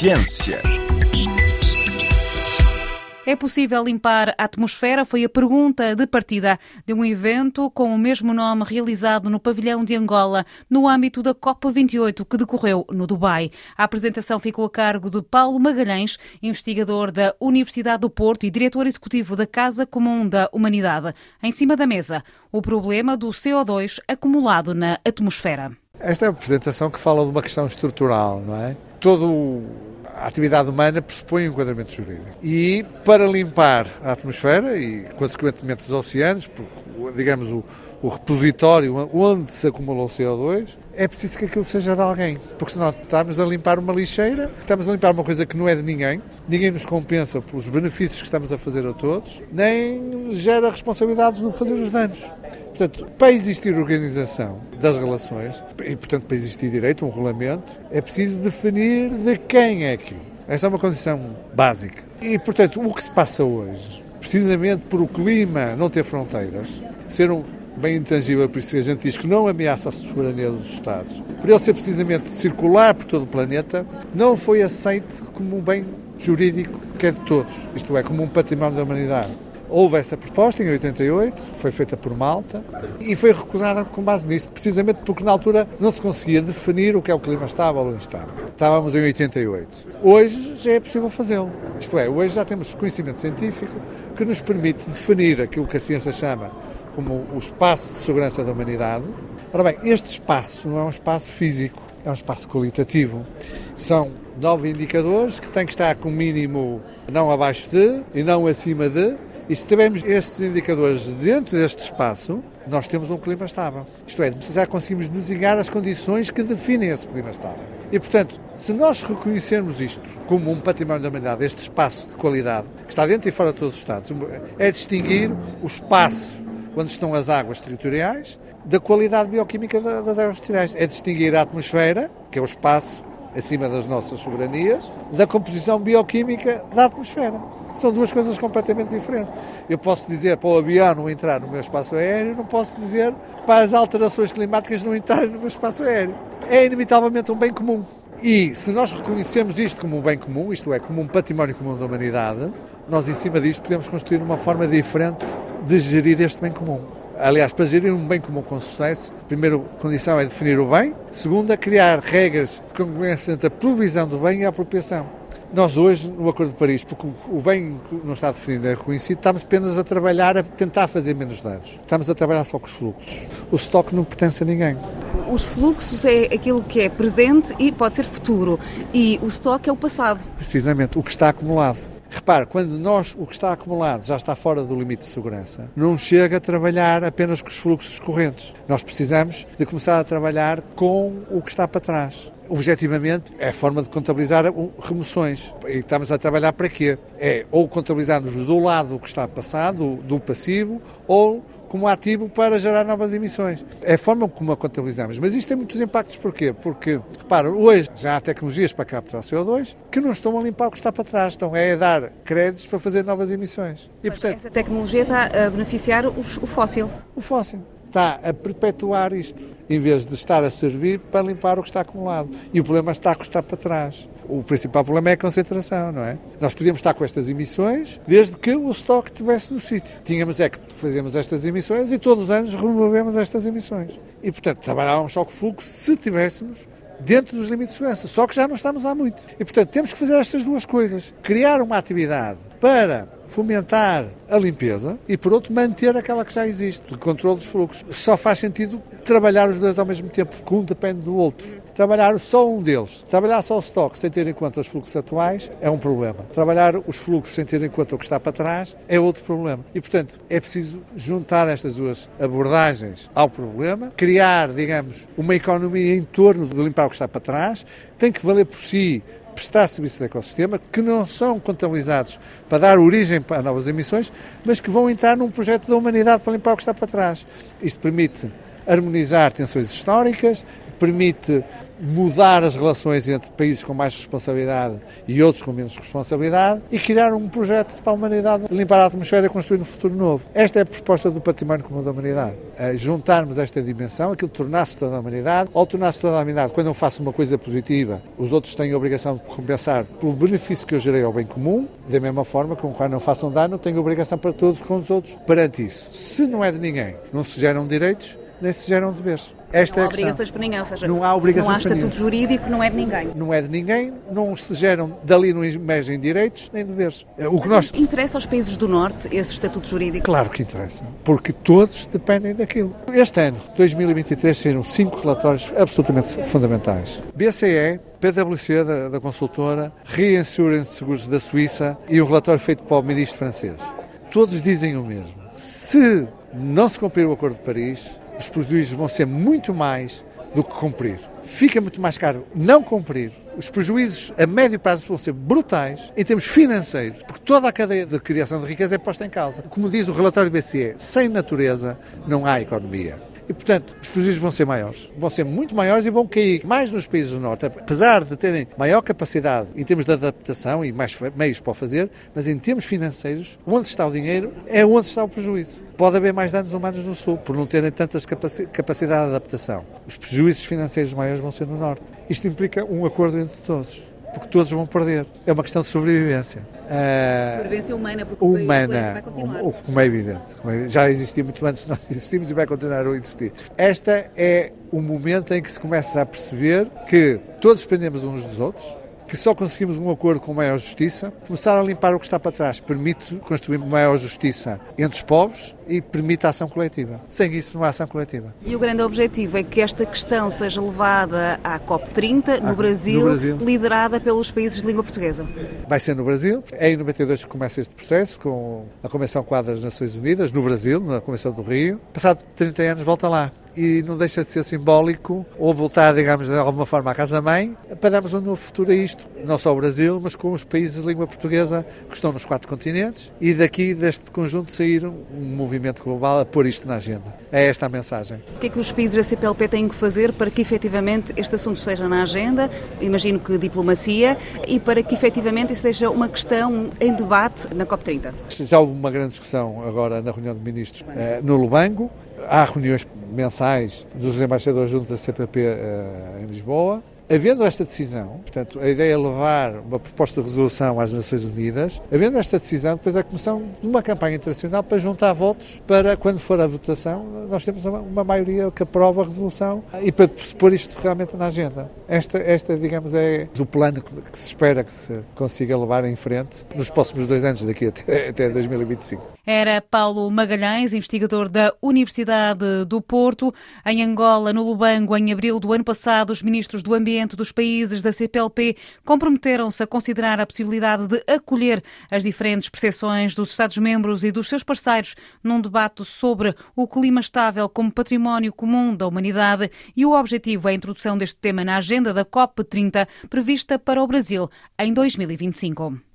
Ciência. É possível limpar a atmosfera? Foi a pergunta de partida de um evento com o mesmo nome realizado no pavilhão de Angola, no âmbito da COP28, que decorreu no Dubai. A apresentação ficou a cargo de Paulo Magalhães, investigador da Universidade do Porto e diretor executivo da Casa Comum da Humanidade. Em cima da mesa, o problema do CO2 acumulado na atmosfera. Esta é uma apresentação que fala de uma questão estrutural, não é? Todo a atividade humana pressupõe um enquadramento jurídico. E para limpar a atmosfera e, consequentemente, os oceanos, porque, digamos, o, o repositório onde se acumula o CO2, é preciso que aquilo seja de alguém. Porque senão estamos a limpar uma lixeira, estamos a limpar uma coisa que não é de ninguém, ninguém nos compensa pelos benefícios que estamos a fazer a todos, nem gera responsabilidades no fazer os danos. Portanto, para existir organização das relações, e portanto para existir direito, um regulamento, é preciso definir de quem é aquilo. Essa é uma condição básica. E, portanto, o que se passa hoje, precisamente por o clima não ter fronteiras, ser um bem intangível, por isso a gente diz que não ameaça a soberania dos Estados, por ele ser precisamente circular por todo o planeta, não foi aceito como um bem jurídico que é de todos, isto é, como um património da humanidade. Houve essa proposta em 88, foi feita por Malta e foi recusada com base nisso, precisamente porque na altura não se conseguia definir o que é o clima estável ou instável. Estávamos em 88. Hoje já é possível fazê-lo. Isto é, hoje já temos conhecimento científico que nos permite definir aquilo que a ciência chama como o espaço de segurança da humanidade. Ora bem, este espaço não é um espaço físico, é um espaço qualitativo. São nove indicadores que têm que estar com mínimo não abaixo de e não acima de, e se tivermos estes indicadores dentro deste espaço, nós temos um clima estável. Isto é, já conseguimos desenhar as condições que definem esse clima estável. E, portanto, se nós reconhecermos isto como um património da humanidade, este espaço de qualidade, que está dentro e fora de todos os Estados, é distinguir o espaço onde estão as águas territoriais da qualidade bioquímica das águas territoriais. É distinguir a atmosfera, que é o espaço acima das nossas soberanias, da composição bioquímica da atmosfera. São duas coisas completamente diferentes. Eu posso dizer para o avião não entrar no meu espaço aéreo, não posso dizer para as alterações climáticas não entrarem no meu espaço aéreo. É inevitavelmente um bem comum. E se nós reconhecemos isto como um bem comum, isto é, como um património comum da humanidade, nós em cima disto podemos construir uma forma diferente de gerir este bem comum. Aliás, para gerir um bem comum com sucesso, a primeira condição é definir o bem, segunda, criar regras de concorrência entre a provisão do bem e a apropriação. Nós hoje, no Acordo de Paris, porque o bem não está definido é reconhecido, estamos apenas a trabalhar a tentar fazer menos danos. Estamos a trabalhar só com os fluxos. O estoque não pertence a ninguém. Os fluxos é aquilo que é presente e pode ser futuro. E o estoque é o passado. Precisamente, o que está acumulado. Repare, quando nós, o que está acumulado já está fora do limite de segurança, não chega a trabalhar apenas com os fluxos correntes. Nós precisamos de começar a trabalhar com o que está para trás objetivamente, é a forma de contabilizar remoções. E estamos a trabalhar para quê? É ou contabilizarmos do lado que está passado, do passivo, ou como ativo para gerar novas emissões. É a forma como a contabilizamos. Mas isto tem muitos impactos, porquê? Porque, repara, hoje já há tecnologias para capturar CO2 que não estão a limpar o que está para trás, estão é a dar créditos para fazer novas emissões. E, portanto, essa tecnologia está a beneficiar o, o fóssil. O fóssil está a perpetuar isto, em vez de estar a servir para limpar o que está acumulado. E o problema está a custar para trás. O principal problema é a concentração, não é? Nós podíamos estar com estas emissões desde que o estoque estivesse no sítio. Tínhamos é que fazemos estas emissões e todos os anos removemos estas emissões. E, portanto, trabalhávamos só com fluxo se tivéssemos dentro dos limites de segurança. Só que já não estamos há muito. E, portanto, temos que fazer estas duas coisas. Criar uma atividade para fomentar a limpeza e, por outro, manter aquela que já existe, de controle dos fluxos. Só faz sentido trabalhar os dois ao mesmo tempo, porque um depende do outro. Trabalhar só um deles, trabalhar só o estoque sem ter em conta os fluxos atuais é um problema. Trabalhar os fluxos sem ter em conta o que está para trás é outro problema. E, portanto, é preciso juntar estas duas abordagens ao problema, criar, digamos, uma economia em torno de limpar o que está para trás, tem que valer por si prestar serviço de ecossistema, que não são contabilizados para dar origem a novas emissões, mas que vão entrar num projeto da humanidade para limpar o que está para trás. Isto permite harmonizar tensões históricas, permite mudar as relações entre países com mais responsabilidade e outros com menos responsabilidade e criar um projeto para a humanidade limpar a atmosfera e construir um futuro novo. Esta é a proposta do património comum da humanidade. É juntarmos esta dimensão, aquilo tornar-se toda a humanidade, ao tornar-se toda a humanidade, quando eu faço uma coisa positiva, os outros têm a obrigação de compensar pelo benefício que eu gerei ao bem comum, da mesma forma que quando não façam dano, tenho a obrigação para todos com os outros perante isso. Se não é de ninguém, não se geram direitos, nem se geram deveres. Esta não há é obrigações para ninguém, ou seja, não há, obrigações não há estatuto jurídico, não é de ninguém. Não é de ninguém, não se geram dali não emergem direitos nem deveres. O que nós... Interessa aos países do Norte esse estatuto jurídico? Claro que interessa, porque todos dependem daquilo. Este ano, 2023, saíram cinco relatórios absolutamente fundamentais. BCE, PwC da, da consultora, Reinsurance Seguros da Suíça e o relatório feito pelo ministro francês. Todos dizem o mesmo. Se não se cumprir o Acordo de Paris, os prejuízos vão ser muito mais do que cumprir. Fica muito mais caro não cumprir. Os prejuízos a médio prazo vão ser brutais em termos financeiros, porque toda a cadeia de criação de riqueza é posta em causa. Como diz o relatório BCE, sem natureza não há economia. E, portanto, os prejuízos vão ser maiores. Vão ser muito maiores e vão cair mais nos países do Norte, apesar de terem maior capacidade em termos de adaptação e mais meios para o fazer, mas em termos financeiros, onde está o dinheiro é onde está o prejuízo. Pode haver mais danos humanos no Sul, por não terem tantas capacidade de adaptação. Os prejuízos financeiros maiores vão ser no Norte. Isto implica um acordo entre todos porque todos vão perder. É uma questão de sobrevivência. Uh, sobrevivência humana, porque humana, vai continuar. O, como é evidente. Como é, já existiu muito antes nós existimos e vai continuar a existir. Esta é o momento em que se começa a perceber que todos dependemos uns dos outros, que só conseguimos um acordo com maior justiça. Começar a limpar o que está para trás permite construir maior justiça entre os povos e permite a ação coletiva. Sem isso não há ação coletiva. E o grande objetivo é que esta questão seja levada à COP30 no, Brasil, no Brasil, liderada pelos países de língua portuguesa. Vai ser no Brasil. É em 92 que começa este processo com a Convenção Quadra das Nações Unidas, no Brasil, na Convenção do Rio. Passado 30 anos volta lá e não deixa de ser simbólico ou voltar, digamos, de alguma forma à casa-mãe para darmos um novo futuro a isto, não só o Brasil, mas com os países de língua portuguesa que estão nos quatro continentes e daqui deste conjunto sair um movimento global a pôr isto na agenda. É esta a mensagem. O que é que os países da CPLP têm que fazer para que efetivamente este assunto esteja na agenda? Imagino que diplomacia e para que efetivamente isso seja uma questão em debate na COP30. Já houve uma grande discussão agora na reunião de ministros eh, no Lubango há reuniões mensais dos embaixadores junto da CPP eh, em Lisboa. Havendo esta decisão, portanto, a ideia é levar uma proposta de resolução às Nações Unidas, havendo esta decisão, depois a Comissão de uma campanha internacional para juntar votos para, quando for a votação, nós temos uma maioria que aprova a resolução e para pôr isto realmente na agenda. Esta, esta digamos, é o plano que se espera que se consiga levar em frente nos próximos dois anos, daqui até, até 2025. Era Paulo Magalhães, investigador da Universidade do Porto. Em Angola, no Lubango, em abril do ano passado, os ministros do Ambiente dos países da CPLP comprometeram-se a considerar a possibilidade de acolher as diferentes percepções dos Estados-membros e dos seus parceiros num debate sobre o clima estável como património comum da humanidade e o objetivo é a introdução deste tema na agenda da COP30 prevista para o Brasil em 2025.